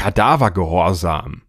Kadavergehorsam.